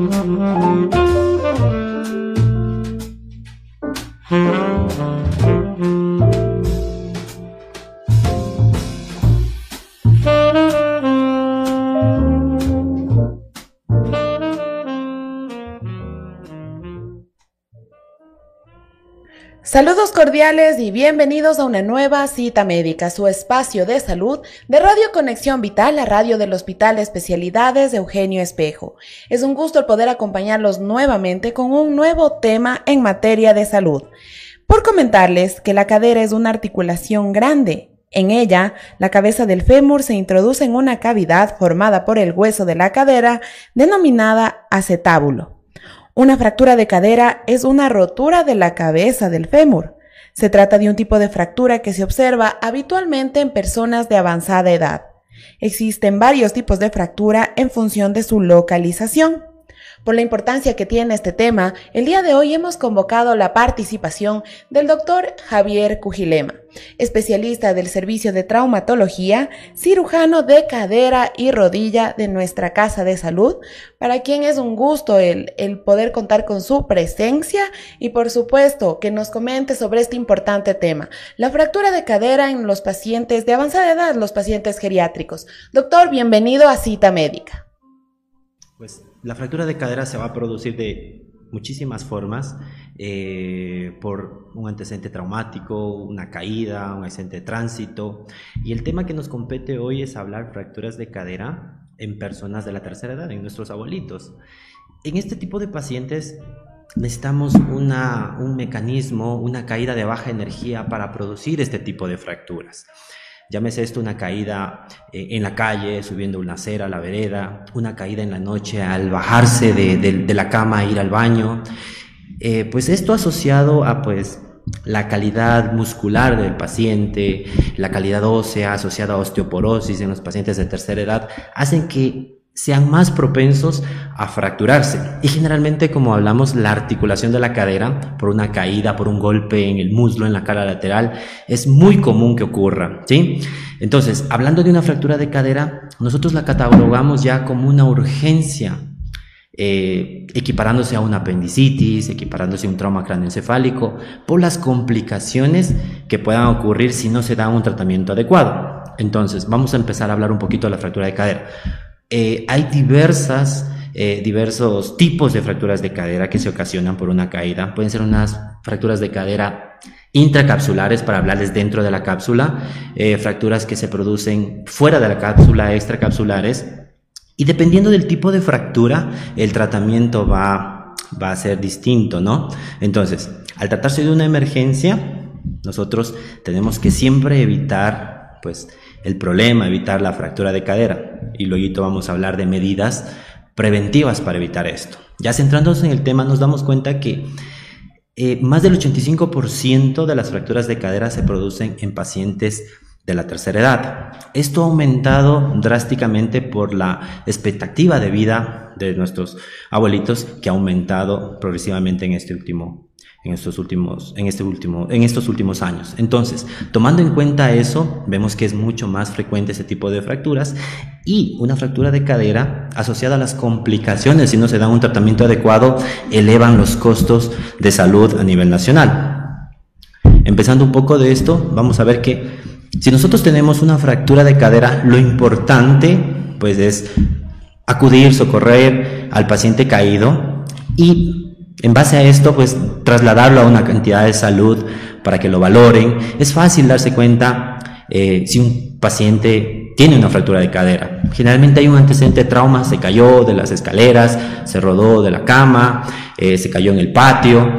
Mm-hmm. Saludos cordiales y bienvenidos a una nueva cita médica, su espacio de salud de Radio Conexión Vital, la radio del Hospital de Especialidades de Eugenio Espejo. Es un gusto el poder acompañarlos nuevamente con un nuevo tema en materia de salud. Por comentarles que la cadera es una articulación grande. En ella, la cabeza del fémur se introduce en una cavidad formada por el hueso de la cadera denominada acetábulo. Una fractura de cadera es una rotura de la cabeza del fémur. Se trata de un tipo de fractura que se observa habitualmente en personas de avanzada edad. Existen varios tipos de fractura en función de su localización. Por la importancia que tiene este tema, el día de hoy hemos convocado la participación del doctor Javier Cujilema, especialista del Servicio de Traumatología, cirujano de cadera y rodilla de nuestra Casa de Salud, para quien es un gusto el, el poder contar con su presencia y por supuesto que nos comente sobre este importante tema, la fractura de cadera en los pacientes de avanzada edad, los pacientes geriátricos. Doctor, bienvenido a Cita Médica. Pues la fractura de cadera se va a producir de muchísimas formas, eh, por un antecedente traumático, una caída, un accidente de tránsito. Y el tema que nos compete hoy es hablar fracturas de cadera en personas de la tercera edad, en nuestros abuelitos. En este tipo de pacientes necesitamos una, un mecanismo, una caída de baja energía para producir este tipo de fracturas. Llámese esto una caída eh, en la calle, subiendo una acera la vereda, una caída en la noche al bajarse de, la cama e ir al baño. Eh, pues esto asociado a pues la calidad muscular del paciente, la calidad ósea asociada a osteoporosis en los pacientes de tercera edad, hacen que sean más propensos a fracturarse. Y generalmente, como hablamos, la articulación de la cadera por una caída, por un golpe en el muslo, en la cara lateral, es muy común que ocurra, ¿sí? Entonces, hablando de una fractura de cadera, nosotros la catalogamos ya como una urgencia, eh, equiparándose a una apendicitis, equiparándose a un trauma craneoencefálico, por las complicaciones que puedan ocurrir si no se da un tratamiento adecuado. Entonces, vamos a empezar a hablar un poquito de la fractura de cadera. Eh, hay diversas, eh, diversos tipos de fracturas de cadera que se ocasionan por una caída. Pueden ser unas fracturas de cadera intracapsulares para hablarles dentro de la cápsula, eh, fracturas que se producen fuera de la cápsula, extracapsulares. Y dependiendo del tipo de fractura, el tratamiento va, va a ser distinto, ¿no? Entonces, al tratarse de una emergencia, nosotros tenemos que siempre evitar, pues, el problema, evitar la fractura de cadera. Y luego vamos a hablar de medidas preventivas para evitar esto. Ya centrándonos en el tema, nos damos cuenta que eh, más del 85% de las fracturas de cadera se producen en pacientes de la tercera edad. Esto ha aumentado drásticamente por la expectativa de vida de nuestros abuelitos que ha aumentado progresivamente en este último en estos últimos, en este último, en estos últimos años. Entonces, tomando en cuenta eso, vemos que es mucho más frecuente ese tipo de fracturas y una fractura de cadera asociada a las complicaciones si no se da un tratamiento adecuado elevan los costos de salud a nivel nacional. Empezando un poco de esto, vamos a ver que si nosotros tenemos una fractura de cadera, lo importante pues es acudir, socorrer al paciente caído y en base a esto, pues trasladarlo a una cantidad de salud para que lo valoren. Es fácil darse cuenta eh, si un paciente tiene una fractura de cadera. Generalmente hay un antecedente de trauma, se cayó de las escaleras, se rodó de la cama, eh, se cayó en el patio.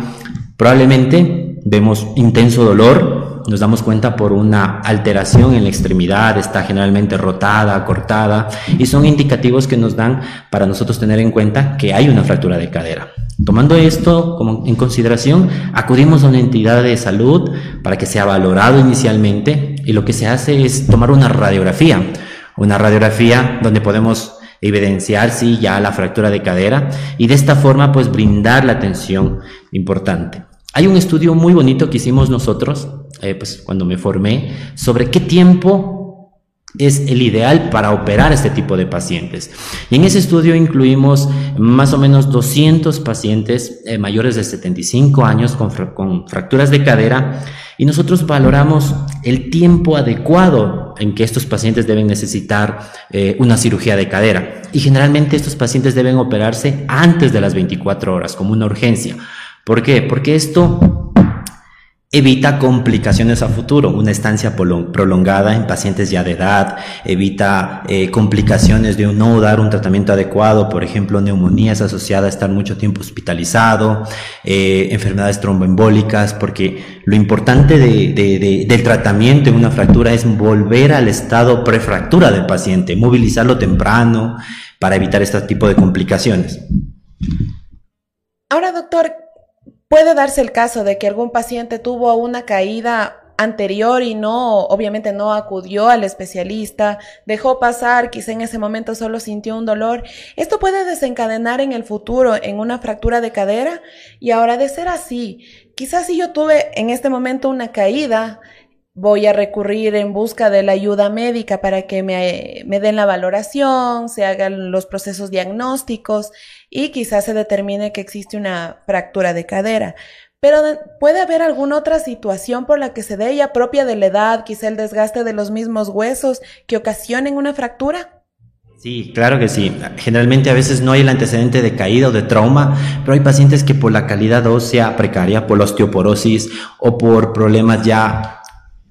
Probablemente vemos intenso dolor nos damos cuenta por una alteración en la extremidad, está generalmente rotada, cortada, y son indicativos que nos dan para nosotros tener en cuenta que hay una fractura de cadera. Tomando esto como en consideración, acudimos a una entidad de salud para que sea valorado inicialmente y lo que se hace es tomar una radiografía, una radiografía donde podemos evidenciar si ya la fractura de cadera y de esta forma pues brindar la atención importante. Hay un estudio muy bonito que hicimos nosotros, eh, pues cuando me formé, sobre qué tiempo es el ideal para operar este tipo de pacientes. Y en ese estudio incluimos más o menos 200 pacientes eh, mayores de 75 años con, fracturas de cadera y nosotros valoramos el tiempo adecuado en que estos pacientes deben necesitar eh, una cirugía de cadera. Y generalmente estos pacientes deben operarse antes de las 24 horas como una urgencia. ¿Por qué? Porque esto Evita complicaciones a futuro, una estancia prolongada en pacientes ya de edad, evita eh, complicaciones de no dar un tratamiento adecuado, por ejemplo, neumonías asociadas a estar mucho tiempo hospitalizado, eh, enfermedades tromboembólicas, porque lo importante del tratamiento en una fractura es volver al estado prefractura del paciente, movilizarlo temprano para evitar este tipo de complicaciones. Ahora, doctor, Puede darse el caso de que algún paciente tuvo una caída anterior y no, obviamente no acudió al especialista, dejó pasar, quizá en ese momento solo sintió un dolor. Esto puede desencadenar en el futuro en una fractura de cadera y ahora de ser así, quizás si yo tuve en este momento una caída, voy a recurrir en busca de la ayuda médica para que me, me den la valoración, se hagan los procesos diagnósticos y quizás se determine que existe una fractura de cadera. Pero puede haber alguna otra situación por la que se dé ya propia de la edad, quizá el desgaste de los mismos huesos que ocasionen una fractura. Sí, claro que sí. Generalmente a veces no hay el antecedente de caída o de trauma, pero hay pacientes que por la calidad ósea precaria, por la osteoporosis o por problemas ya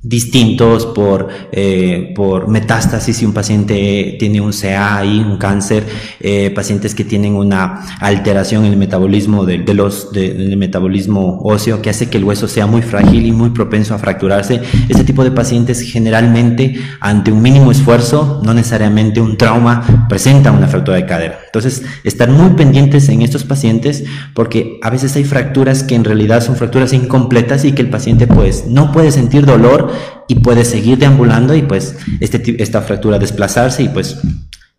distintos por, eh, por metástasis si un paciente tiene un CA y un cáncer, eh, pacientes que tienen una alteración en el metabolismo de, los, del metabolismo óseo que hace que el hueso sea muy frágil y muy propenso a fracturarse. Este tipo de pacientes generalmente ante un mínimo esfuerzo, no necesariamente un trauma, presenta una fractura de cadera. Entonces, estar muy pendientes en estos pacientes porque a veces hay fracturas que en realidad son fracturas incompletas y que el paciente pues no puede sentir dolor y puede seguir deambulando y pues este, esta fractura desplazarse y pues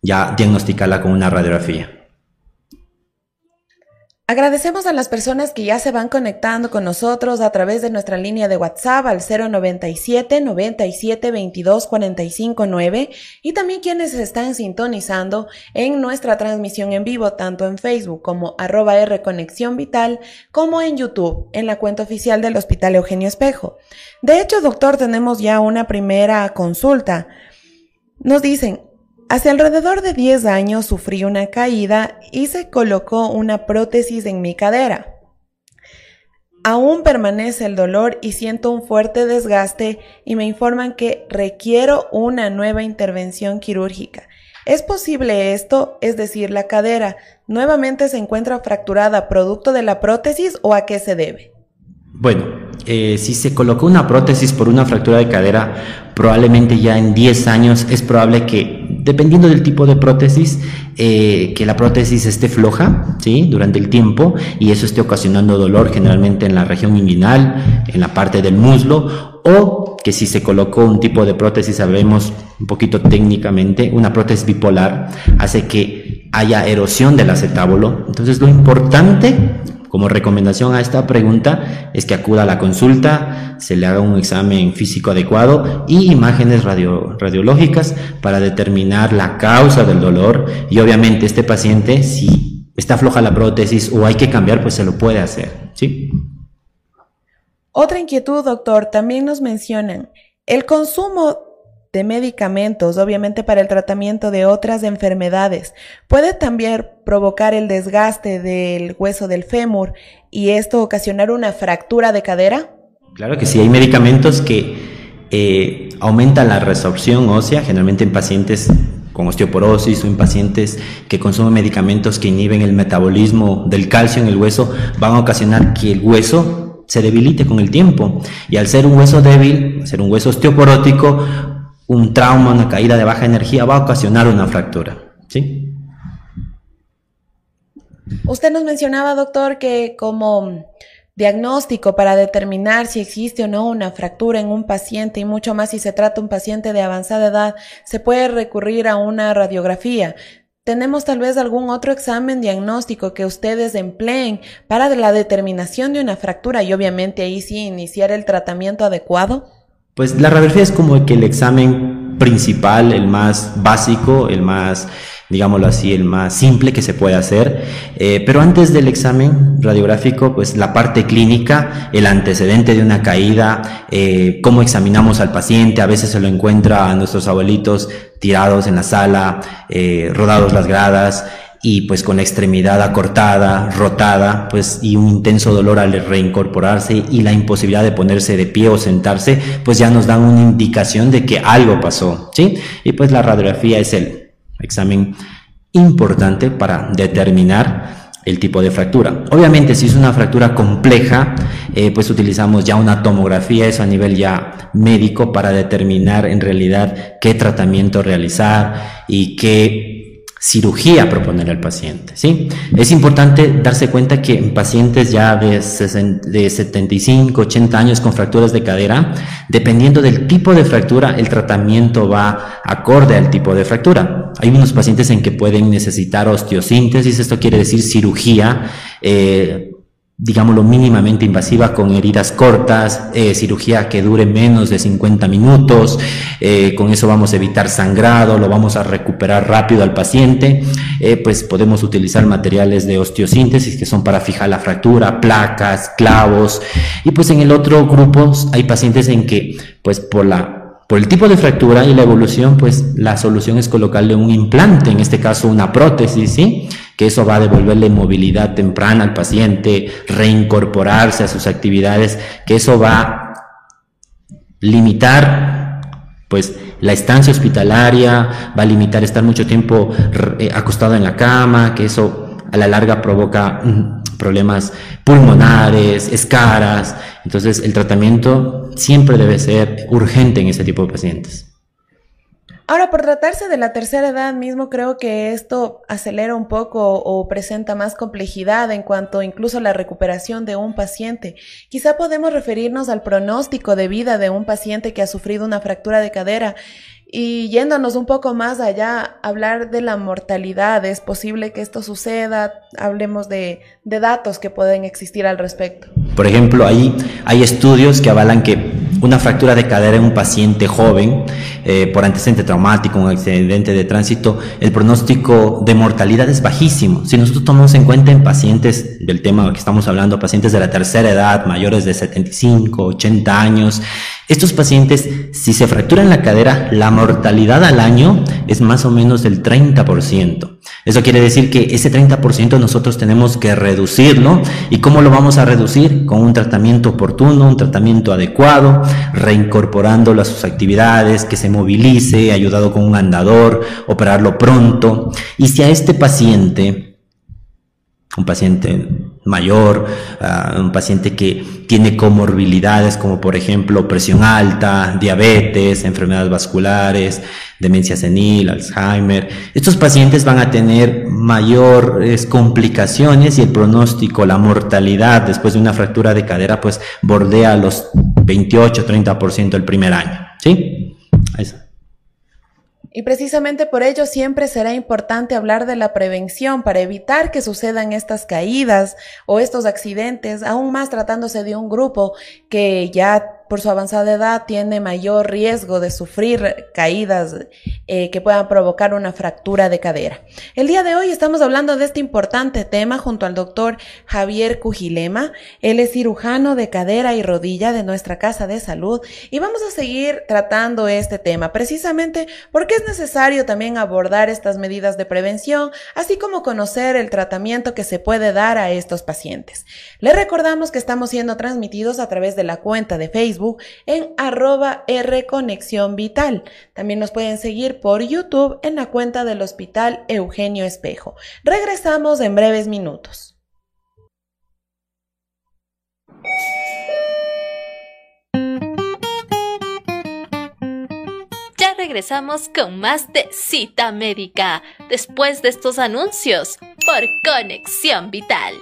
ya diagnosticarla con una radiografía. Agradecemos a las personas que ya se van conectando con nosotros a través de nuestra línea de WhatsApp al 097 97 22 45 9 y también quienes se están sintonizando en nuestra transmisión en vivo tanto en Facebook como arroba R Conexión Vital como en YouTube en la cuenta oficial del Hospital Eugenio Espejo. De hecho, doctor, tenemos ya una primera consulta. Nos dicen, Hace alrededor de 10 años sufrí una caída y se colocó una prótesis en mi cadera. Aún permanece el dolor y siento un fuerte desgaste y me informan que requiero una nueva intervención quirúrgica. ¿Es posible esto? Es decir, la cadera nuevamente se encuentra fracturada producto de la prótesis o a qué se debe? Bueno, eh, si se colocó una prótesis por una fractura de cadera, probablemente ya en 10 años es probable que, dependiendo del tipo de prótesis, eh, que la prótesis esté floja ¿sí? durante el tiempo y eso esté ocasionando dolor generalmente en la región inguinal, en la parte del muslo, o que si se colocó un tipo de prótesis, sabemos un poquito técnicamente, una prótesis bipolar, hace que haya erosión del acetábulo. Entonces lo importante como recomendación a esta pregunta es que acuda a la consulta, se le haga un examen físico adecuado y imágenes radiológicas para determinar la causa del dolor y obviamente este paciente si está floja la prótesis o hay que cambiar pues se lo puede hacer, ¿sí? Otra inquietud, doctor, también nos mencionan, el consumo de medicamentos, obviamente para el tratamiento de otras enfermedades. Puede también provocar el desgaste del hueso del fémur y esto ocasionar una fractura de cadera. Claro que sí, hay medicamentos que eh, aumentan la resorción ósea, generalmente en pacientes con osteoporosis o en pacientes que consumen medicamentos que inhiben el metabolismo del calcio en el hueso, van a ocasionar que el hueso se debilite con el tiempo. Y al ser un hueso débil, ser un hueso osteoporótico, un trauma, una caída de baja energía va a ocasionar una fractura. ¿sí? Usted nos mencionaba, doctor, que como diagnóstico para determinar si existe o no una fractura en un paciente y mucho más si se trata un paciente de avanzada edad, se puede recurrir a una radiografía. ¿Tenemos tal vez algún otro examen diagnóstico que ustedes empleen para la determinación de una fractura y obviamente ahí sí iniciar el tratamiento adecuado? Pues la radiografía es como que el examen principal, el más básico, el más digámoslo así, el más simple que se puede hacer. Eh, pero antes del examen radiográfico, pues la parte clínica, el antecedente de una caída, eh, cómo examinamos al paciente, a veces se lo encuentra a nuestros abuelitos tirados en la sala, eh, rodados las gradas y pues con la extremidad acortada, rotada, pues y un intenso dolor al reincorporarse y la imposibilidad de ponerse de pie o sentarse, pues ya nos dan una indicación de que algo pasó, ¿sí? Y pues la radiografía es el examen importante para determinar el tipo de fractura. Obviamente, si es una fractura compleja, eh, pues utilizamos ya una tomografía, eso a nivel ya médico, para determinar en realidad qué tratamiento realizar y qué cirugía proponer al paciente. ¿sí? Es importante darse cuenta que en pacientes ya de, de 75, 80 años con fracturas de cadera, dependiendo del tipo de fractura, el tratamiento va acorde al tipo de fractura. Hay unos pacientes en que pueden necesitar osteosíntesis, esto quiere decir cirugía. Eh, digámoslo, mínimamente invasiva con heridas cortas, eh, cirugía que dure menos de 50 minutos, eh, con eso vamos a evitar sangrado, lo vamos a recuperar rápido al paciente, eh, pues podemos utilizar materiales de osteosíntesis que son para fijar la fractura, placas, clavos, y pues en el otro grupo hay pacientes en que pues por la por el tipo de fractura y la evolución, pues la solución es colocarle un implante, en este caso una prótesis, ¿sí? Que eso va a devolverle movilidad temprana al paciente, reincorporarse a sus actividades, que eso va a limitar, pues, la estancia hospitalaria, va a limitar estar mucho tiempo eh, acostado en la cama, que eso a la larga provoca mm, problemas pulmonares, escaras. Entonces, el tratamiento siempre debe ser urgente en este tipo de pacientes. Ahora, por tratarse de la tercera edad mismo, creo que esto acelera un poco o presenta más complejidad en cuanto incluso a la recuperación de un paciente. Quizá podemos referirnos al pronóstico de vida de un paciente que ha sufrido una fractura de cadera y yéndonos un poco más allá, hablar de la mortalidad, ¿es posible que esto suceda? Hablemos de, de datos que pueden existir al respecto. Por ejemplo, ahí hay estudios que avalan que una fractura de cadera en un paciente joven eh, por antecedente traumático, un accidente de tránsito, el pronóstico de mortalidad es bajísimo. Si nosotros tomamos en cuenta en pacientes del tema que estamos hablando, pacientes de la tercera edad, mayores de 75, 80 años, estos pacientes, si se fracturan la cadera, la mortalidad al año es más o menos del 30%. Eso quiere decir que ese 30% nosotros tenemos que reducirlo. ¿Y cómo lo vamos a reducir? Con un tratamiento oportuno, un tratamiento adecuado, reincorporándolo a sus actividades, que se movilice, ayudado con un andador, operarlo pronto. Y si a este paciente, un paciente mayor, un paciente que tiene comorbilidades como por ejemplo presión alta, diabetes, enfermedades vasculares, demencia senil, Alzheimer. Estos pacientes van a tener mayores complicaciones y el pronóstico, la mortalidad después de una fractura de cadera pues bordea los 28-30% el primer año. ¿Sí? Eso. Y precisamente por ello siempre será importante hablar de la prevención para evitar que sucedan estas caídas o estos accidentes, aún más tratándose de un grupo que ya por su avanzada edad tiene mayor riesgo de sufrir caídas eh, que puedan provocar una fractura de cadera. El día de hoy estamos hablando de este importante tema junto al doctor Javier Cujilema. Él es cirujano de cadera y rodilla de nuestra casa de salud y vamos a seguir tratando este tema precisamente porque es necesario también abordar estas medidas de prevención, así como conocer el tratamiento que se puede dar a estos pacientes. Les recordamos que estamos siendo transmitidos a través de la cuenta de Facebook en arroba Rconexión Vital. También nos pueden seguir por YouTube en la cuenta del Hospital Eugenio Espejo. Regresamos en breves minutos. Ya regresamos con más de Cita Médica después de estos anuncios por Conexión Vital.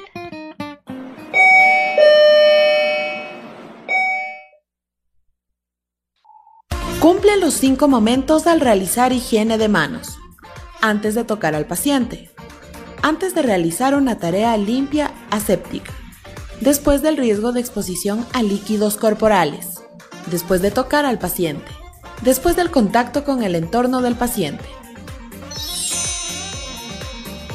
Cumple los cinco momentos al realizar higiene de manos. Antes de tocar al paciente. Antes de realizar una tarea limpia aséptica. Después del riesgo de exposición a líquidos corporales. Después de tocar al paciente. Después del contacto con el entorno del paciente.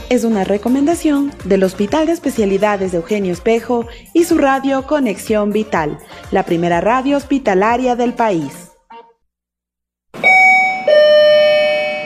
Es una recomendación del Hospital de Especialidades de Eugenio Espejo y su radio Conexión Vital, la primera radio hospitalaria del país.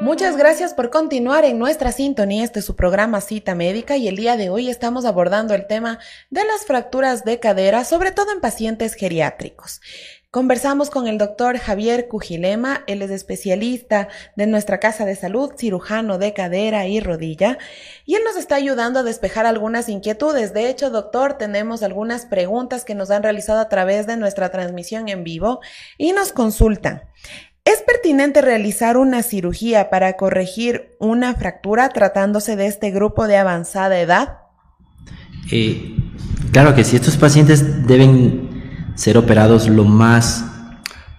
Muchas gracias por continuar en nuestra sintonía. Este es su programa Cita Médica y el día de hoy estamos abordando el tema de las fracturas de cadera, sobre todo en pacientes geriátricos. Conversamos con el doctor Javier Cujilema, él es especialista de nuestra casa de salud, cirujano de cadera y rodilla, y él nos está ayudando a despejar algunas inquietudes. De hecho, doctor, tenemos algunas preguntas que nos han realizado a través de nuestra transmisión en vivo y nos consultan. ¿Es pertinente realizar una cirugía para corregir una fractura tratándose de este grupo de avanzada edad? Eh, claro que sí, estos pacientes deben ser operados lo más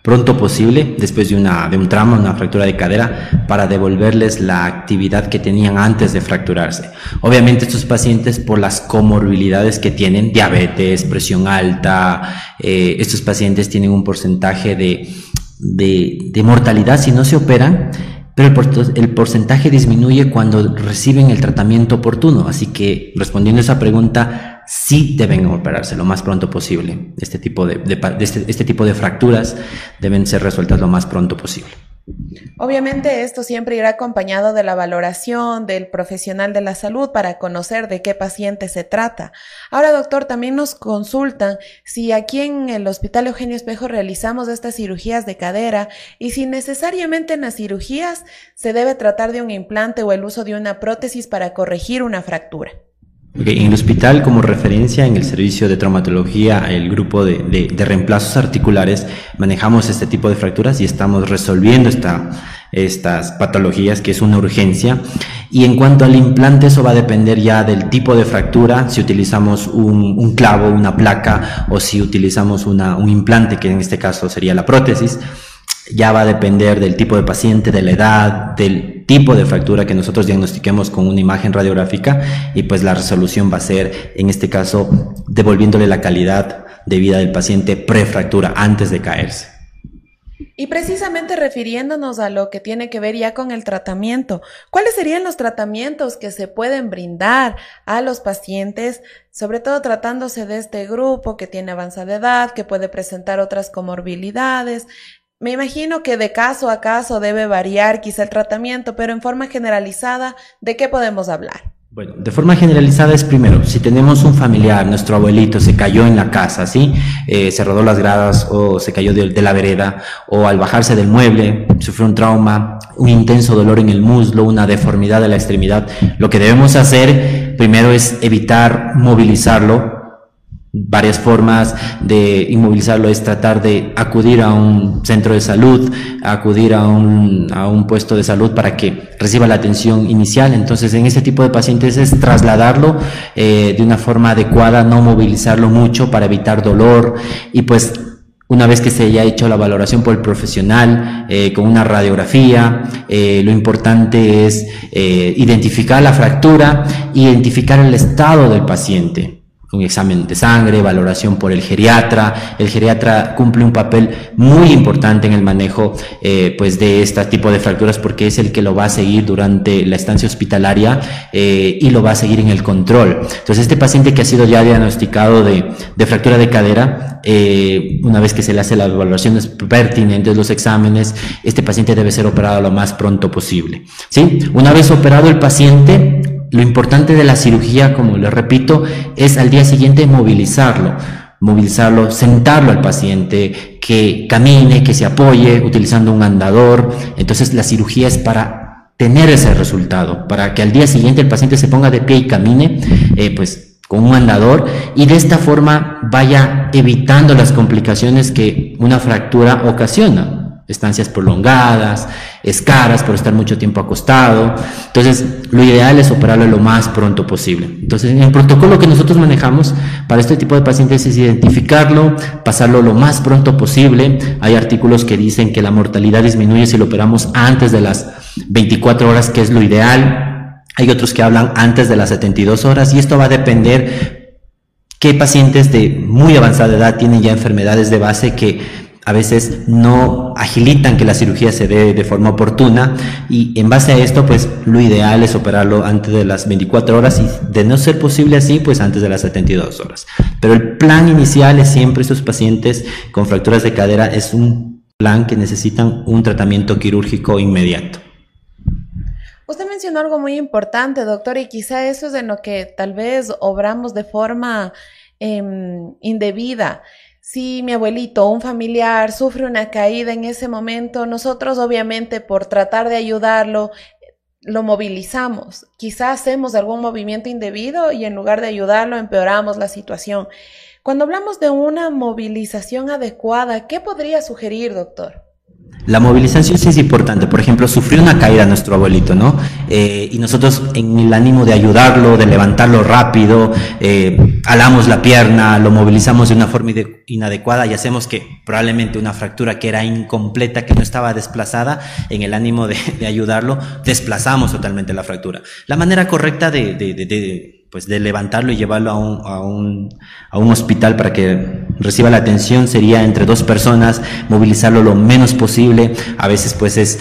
pronto posible después de, una, un trauma, una fractura de cadera, para devolverles la actividad que tenían antes de fracturarse. Obviamente estos pacientes por las comorbilidades que tienen, diabetes, presión alta, eh, estos pacientes tienen un porcentaje de, de, de mortalidad si no se operan, pero el, el, porcentaje disminuye cuando reciben el tratamiento oportuno. Así que respondiendo a esa pregunta, sí deben operarse lo más pronto posible. Este tipo de, este, este tipo de fracturas deben ser resueltas lo más pronto posible. Obviamente esto siempre irá acompañado de la valoración del profesional de la salud para conocer de qué paciente se trata. Ahora, doctor, también nos consultan si aquí en el Hospital Eugenio Espejo realizamos estas cirugías de cadera y si necesariamente en las cirugías se debe tratar de un implante o el uso de una prótesis para corregir una fractura. En el hospital, como referencia en el servicio de traumatología, el grupo de, de, reemplazos articulares, manejamos este tipo de fracturas y estamos resolviendo esta, estas patologías, que es una urgencia. Y en cuanto al implante, eso va a depender ya del tipo de fractura, si utilizamos un, un clavo, una placa, o si utilizamos una, un implante, que en este caso sería la prótesis ya va a depender del tipo de paciente, de la edad, del tipo de fractura que nosotros diagnostiquemos con una imagen radiográfica y pues la resolución va a ser, en este caso, devolviéndole la calidad de vida del paciente prefractura antes de caerse. Y precisamente refiriéndonos a lo que tiene que ver ya con el tratamiento, ¿cuáles serían los tratamientos que se pueden brindar a los pacientes, sobre todo tratándose de este grupo que tiene avanzada edad, que puede presentar otras comorbilidades, me imagino que de caso a caso debe variar quizá el tratamiento, pero en forma generalizada, ¿de qué podemos hablar? Bueno, de forma generalizada es primero, si tenemos un familiar, nuestro abuelito se cayó en la casa, ¿sí? Eh, se rodó las gradas o se cayó de, de, la vereda o al bajarse del mueble sufrió un trauma, un intenso dolor en el muslo, una deformidad de la extremidad, lo que debemos hacer primero es evitar movilizarlo Varias formas de inmovilizarlo es tratar de acudir a un centro de salud, acudir a un, a un puesto de salud para que reciba la atención inicial. Entonces, en este tipo de pacientes es trasladarlo eh, de una forma adecuada, no movilizarlo mucho para evitar dolor y pues una vez que se haya hecho la valoración por el profesional eh, con una radiografía, eh, lo importante es eh, identificar la fractura, identificar el estado del paciente un examen de sangre, valoración por el geriatra. El geriatra cumple un papel muy importante en el manejo eh, pues de este tipo de fracturas porque es el que lo va a seguir durante la estancia hospitalaria eh, y lo va a seguir en el control. Entonces este paciente que ha sido ya diagnosticado de, de fractura de cadera, eh, una vez que se le hace las evaluaciones pertinentes, los exámenes, este paciente debe ser operado lo más pronto posible. ¿sí? Una vez operado el paciente, lo importante de la cirugía, como le repito, es al día siguiente movilizarlo, movilizarlo, sentarlo al paciente, que camine, que se apoye utilizando un andador. Entonces la cirugía es para tener ese resultado, para que al día siguiente el paciente se ponga de pie y camine, eh, pues con un andador y de esta forma vaya evitando las complicaciones que una fractura ocasiona estancias prolongadas, escaras por estar mucho tiempo acostado. Entonces, lo ideal es operarlo lo más pronto posible. Entonces, en el protocolo que nosotros manejamos para este tipo de pacientes es identificarlo, pasarlo lo más pronto posible. Hay artículos que dicen que la mortalidad disminuye si lo operamos antes de las 24 horas, que es lo ideal. Hay otros que hablan antes de las 72 horas y esto va a depender qué pacientes de muy avanzada edad tienen ya enfermedades de base que a veces no agilitan que la cirugía se dé de forma oportuna y en base a esto pues lo ideal es operarlo antes de las 24 horas y de no ser posible así pues antes de las 72 horas. Pero el plan inicial es siempre estos pacientes con fracturas de cadera es un plan que necesitan un tratamiento quirúrgico inmediato. Usted mencionó algo muy importante, doctor, y quizá eso es en lo que tal vez obramos de forma em, indebida si mi abuelito o un familiar sufre una caída en ese momento, nosotros obviamente por tratar de ayudarlo, lo movilizamos. Quizás hacemos algún movimiento indebido y en lugar de ayudarlo empeoramos la situación. Cuando hablamos de una movilización adecuada, ¿qué podría sugerir, doctor? La movilización sí es importante. Por ejemplo, sufrió una caída nuestro abuelito, ¿no? Eh, y nosotros, en el ánimo de ayudarlo, de levantarlo rápido, eh, alamos la pierna, lo movilizamos de una forma inadecuada y hacemos que probablemente una fractura que era incompleta, que no estaba desplazada, en el ánimo de, ayudarlo, desplazamos totalmente la fractura. La manera correcta de, de pues de levantarlo y llevarlo a un, a, un, a un, hospital para que reciba la atención sería entre dos personas, movilizarlo lo menos posible. A veces pues es,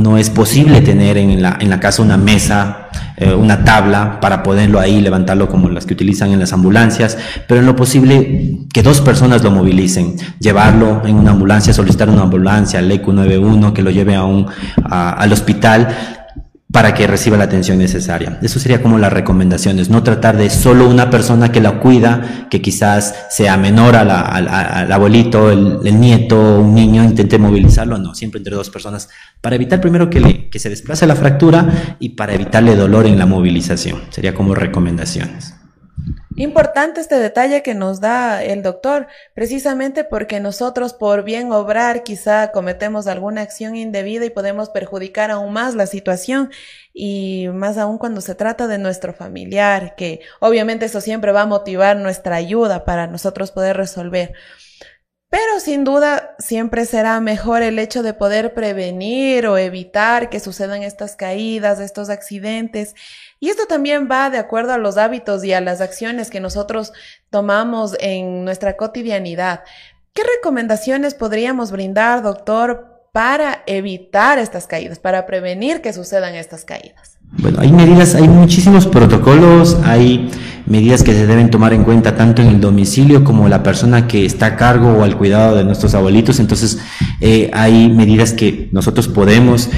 no es posible tener en la, en la casa una mesa, eh, una tabla para poderlo ahí levantarlo como las que utilizan en las ambulancias, pero en lo posible que dos personas lo movilicen, llevarlo en una ambulancia, solicitar una ambulancia, el EQ 91 que lo lleve a un, al hospital para que reciba la atención necesaria. Eso sería como las recomendaciones, no tratar de solo una persona que la cuida, que quizás sea menor al abuelito, el, nieto, un niño, intente movilizarlo, no, siempre entre dos personas, para evitar primero que, que se desplace la fractura y para evitarle dolor en la movilización. Sería como recomendaciones. Importante este detalle que nos da el doctor, precisamente porque nosotros por bien obrar quizá cometemos alguna acción indebida y podemos perjudicar aún más la situación y más aún cuando se trata de nuestro familiar, que obviamente eso siempre va a motivar nuestra ayuda para nosotros poder resolver. Pero sin duda siempre será mejor el hecho de poder prevenir o evitar que sucedan estas caídas, estos accidentes. Y esto también va de acuerdo a los hábitos y a las acciones que nosotros tomamos en nuestra cotidianidad. ¿Qué recomendaciones podríamos brindar, doctor, para evitar estas caídas, para prevenir que sucedan estas caídas? Bueno, hay medidas, hay muchísimos protocolos, hay medidas que se deben tomar en cuenta tanto en el domicilio como la persona que está a cargo o al cuidado de nuestros abuelitos. Entonces, eh, hay medidas que nosotros podemos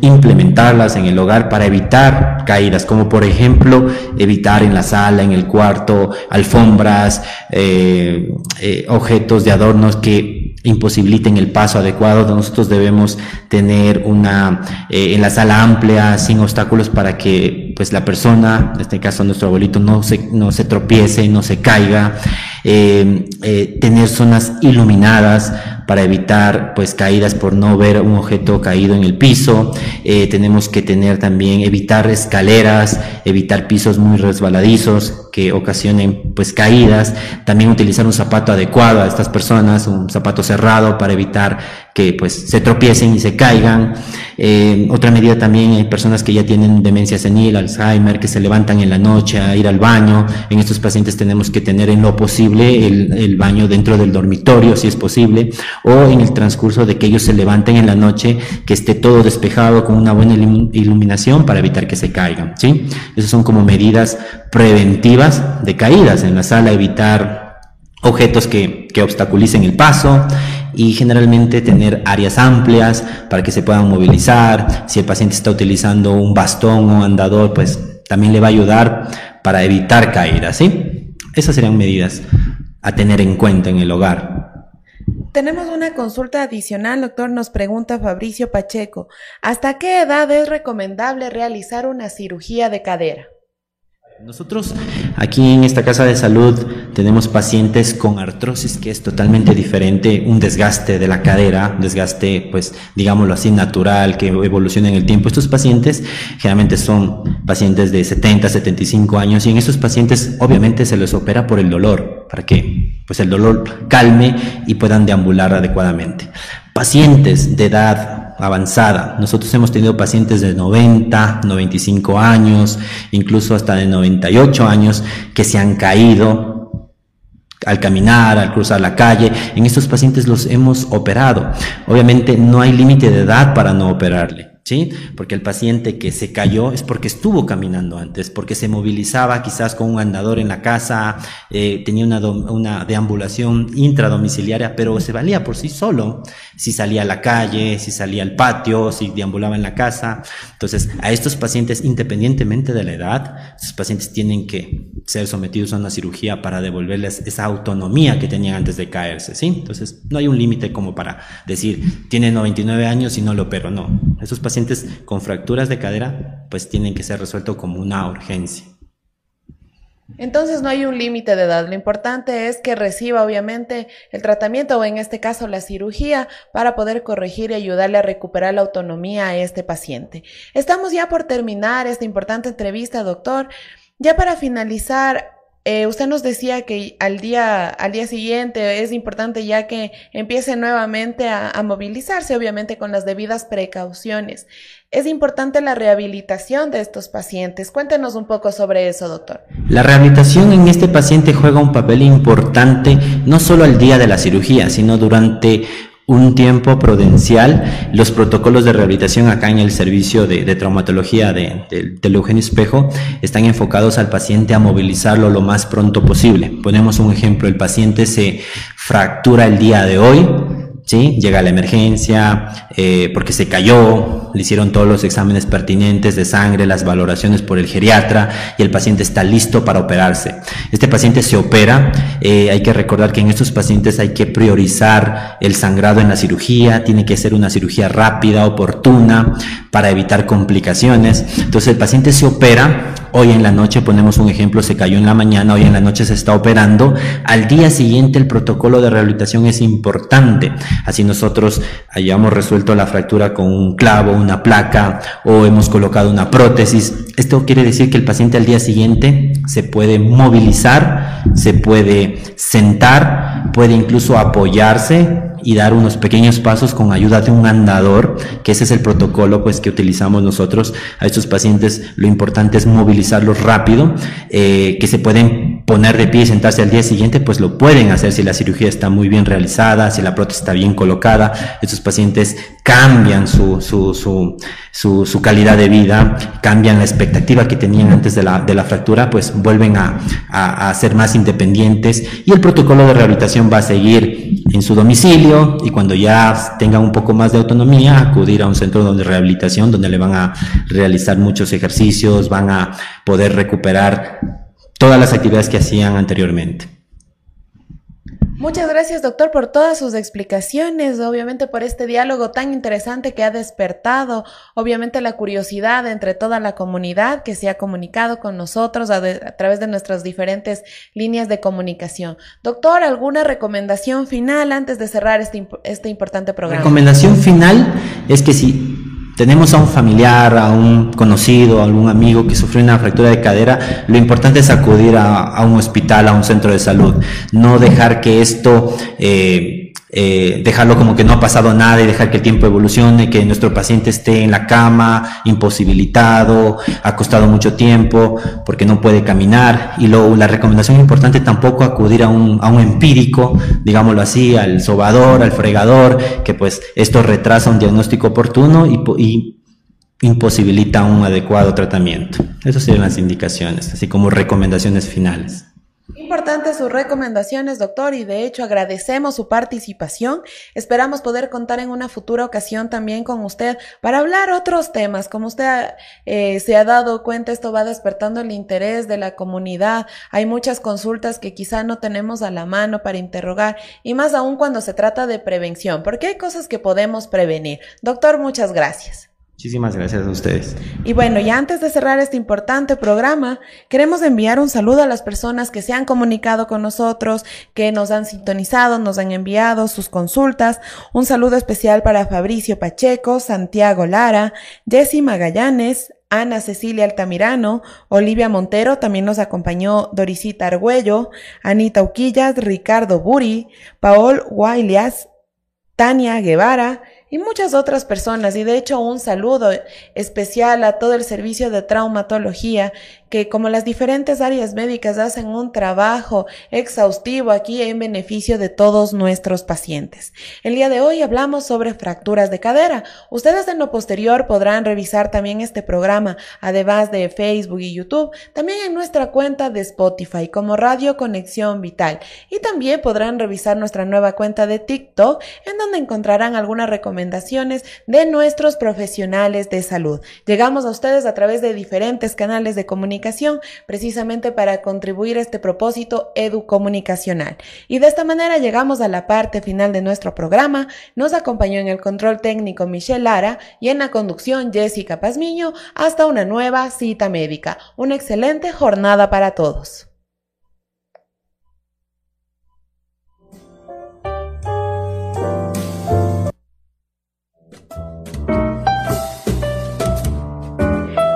implementarlas en el hogar para evitar caídas, como por ejemplo, evitar en la sala, en el cuarto, alfombras, eh, eh, objetos de adornos que imposibiliten el paso adecuado. Nosotros debemos tener una eh, en la sala amplia, sin obstáculos, para que pues la persona, en este caso nuestro abuelito, no se, no se tropiece, no se caiga. Eh, eh, tener zonas iluminadas para evitar pues caídas por no ver un objeto caído en el piso. Eh, tenemos que tener también, evitar escaleras, evitar pisos muy resbaladizos que ocasionen pues caídas. También utilizar un zapato adecuado a estas personas, un zapato cerrado para evitar que pues se tropiecen y se caigan. Eh, otra medida también hay personas que ya tienen demencia senil, Alzheimer, que se levantan en la noche a ir al baño. En estos pacientes tenemos que tener en lo posible el, el baño dentro del dormitorio, si es posible, o en el transcurso de que ellos se levanten en la noche, que esté todo despejado con una buena iluminación para evitar que se caigan. ¿sí? Esas son como medidas preventivas de caídas en la sala, evitar objetos que, que obstaculicen el paso, y generalmente tener áreas amplias para que se puedan movilizar. Si el paciente está utilizando un bastón o andador, pues también le va a ayudar para evitar caídas, ¿sí? Esas serían medidas a tener en cuenta en el hogar. Tenemos una consulta adicional, doctor. Nos pregunta Fabricio Pacheco, ¿hasta qué edad es recomendable realizar una cirugía de cadera? Nosotros aquí en esta casa de salud tenemos pacientes con artrosis que es totalmente diferente, un desgaste de la cadera, desgaste pues digámoslo así natural que evoluciona en el tiempo. Estos pacientes generalmente son pacientes de 70, 75 años y en estos pacientes obviamente se les opera por el dolor, para que pues el dolor calme y puedan deambular adecuadamente. Pacientes de edad avanzada. Nosotros hemos tenido pacientes de 90, 95 años, incluso hasta de 98 años que se han caído al caminar, al cruzar la calle. En estos pacientes los hemos operado. Obviamente no hay límite de edad para no operarle. ¿Sí? Porque el paciente que se cayó es porque estuvo caminando antes, porque se movilizaba quizás con un andador en la casa, eh, tenía una, una deambulación intradomiciliaria, pero se valía por sí solo, si salía a la calle, si salía al patio, si deambulaba en la casa. Entonces, a estos pacientes, independientemente de la edad, estos pacientes tienen que ser sometidos a una cirugía para devolverles esa autonomía que tenían antes de caerse, ¿sí? Entonces, no hay un límite como para decir, tiene 99 años y no lo opero, no. Pacientes con fracturas de cadera pues tienen que ser resueltos como una urgencia. Entonces no hay un límite de edad. Lo importante es que reciba obviamente el tratamiento o en este caso la cirugía para poder corregir y ayudarle a recuperar la autonomía a este paciente. Estamos ya por terminar esta importante entrevista, doctor. Ya para finalizar, eh, usted nos decía que al día, al día siguiente es importante ya que empiece nuevamente a, a, movilizarse, obviamente con las debidas precauciones. Es importante la rehabilitación de estos pacientes. Cuéntenos un poco sobre eso, doctor. La rehabilitación en este paciente juega un papel importante no solo al día de la cirugía, sino durante un tiempo prudencial. Los protocolos de rehabilitación acá en el servicio de, traumatología de, de, Espejo están enfocados al paciente a movilizarlo lo más pronto posible. Ponemos un ejemplo, el paciente se fractura el día de hoy, ¿sí? Llega la emergencia eh, porque se cayó, le hicieron todos los exámenes pertinentes de sangre, las valoraciones por el geriatra y el paciente está listo para operarse. Este paciente se opera, eh, hay que recordar que en estos pacientes hay que priorizar el sangrado en la cirugía, tiene que ser una cirugía rápida, oportuna, para evitar complicaciones. Entonces el paciente se opera, hoy en la noche ponemos un ejemplo, se cayó en la mañana, hoy en la noche se está operando, al día siguiente el protocolo de rehabilitación es importante. Así nosotros hayamos resuelto la fractura con un clavo, una placa o hemos colocado una prótesis. Esto quiere decir que el paciente al día siguiente se puede movilizar, se puede sentar, puede incluso apoyarse y dar unos pequeños pasos con ayuda de un andador, que ese es el protocolo pues que utilizamos nosotros a estos pacientes. Lo importante es movilizarlos rápido, eh, que se pueden poner de pie y sentarse al día siguiente, pues lo pueden hacer si la cirugía está muy bien realizada, si la prótesis está bien colocada. Estos pacientes cambian su, su, su, calidad de vida, cambian la expectativa que tenían antes de la, de la fractura, pues vuelven a, a, a ser más independientes y el protocolo de rehabilitación va a seguir en su domicilio y cuando ya tengan un poco más de autonomía, acudir a un centro de rehabilitación donde le van a realizar muchos ejercicios, van a poder recuperar todas las actividades que hacían anteriormente. Muchas gracias, doctor, por todas sus explicaciones, obviamente por este diálogo tan interesante que ha despertado, obviamente la curiosidad entre toda la comunidad que se ha comunicado con nosotros a, a través de nuestras diferentes líneas de comunicación. Doctor, ¿alguna recomendación final antes de cerrar este, este importante programa? Recomendación final es que si tenemos a un familiar, a un conocido, a algún amigo que sufrió una fractura de cadera, lo importante es acudir a, un hospital, a un centro de salud, no dejar que esto... Eh, eh, dejarlo como que no ha pasado nada y dejar que el tiempo evolucione, que nuestro paciente esté en la cama, imposibilitado, acostado mucho tiempo, porque no puede caminar. Y luego la recomendación importante tampoco acudir a un, a un empírico, digámoslo así, al sobador, al fregador, que pues esto retrasa un diagnóstico oportuno y, y imposibilita un adecuado tratamiento. Esas serían las indicaciones, así como recomendaciones finales. Importantes sus recomendaciones, doctor, y de hecho agradecemos su participación. Esperamos poder contar en una futura ocasión también con usted para hablar otros temas. Como usted eh, se ha dado cuenta, esto va despertando el interés de la comunidad. Hay muchas consultas que quizá no tenemos a la mano para interrogar, y más aún cuando se trata de prevención, porque hay cosas que podemos prevenir. Doctor, muchas gracias. Muchísimas gracias a ustedes. Y bueno, ya antes de cerrar este importante programa, queremos enviar un saludo a las personas que se han comunicado con nosotros, que nos han sintonizado, nos han enviado sus consultas. Un saludo especial para Fabricio Pacheco, Santiago Lara, Jessy Magallanes, Ana Cecilia Altamirano, Olivia Montero, también nos acompañó Dorisita Argüello, Anita Uquillas, Ricardo Buri, Paol Guaylias, Tania Guevara, y muchas otras personas. Y de hecho un saludo especial a todo el servicio de traumatología que como las diferentes áreas médicas hacen un trabajo exhaustivo aquí en beneficio de todos nuestros pacientes. El día de hoy hablamos sobre fracturas de cadera. Ustedes en lo posterior podrán revisar también este programa, además de Facebook y YouTube, también en nuestra cuenta de Spotify como Radio Conexión Vital. Y también podrán revisar nuestra nueva cuenta de TikTok, en donde encontrarán algunas recomendaciones de nuestros profesionales de salud. Llegamos a ustedes a través de diferentes canales de precisamente para contribuir a este propósito educomunicacional. Y de esta manera llegamos a la parte final de nuestro programa. Nos acompañó en el control técnico Michelle Lara y en la conducción Jessica Pazmiño hasta una nueva cita médica. Una excelente jornada para todos.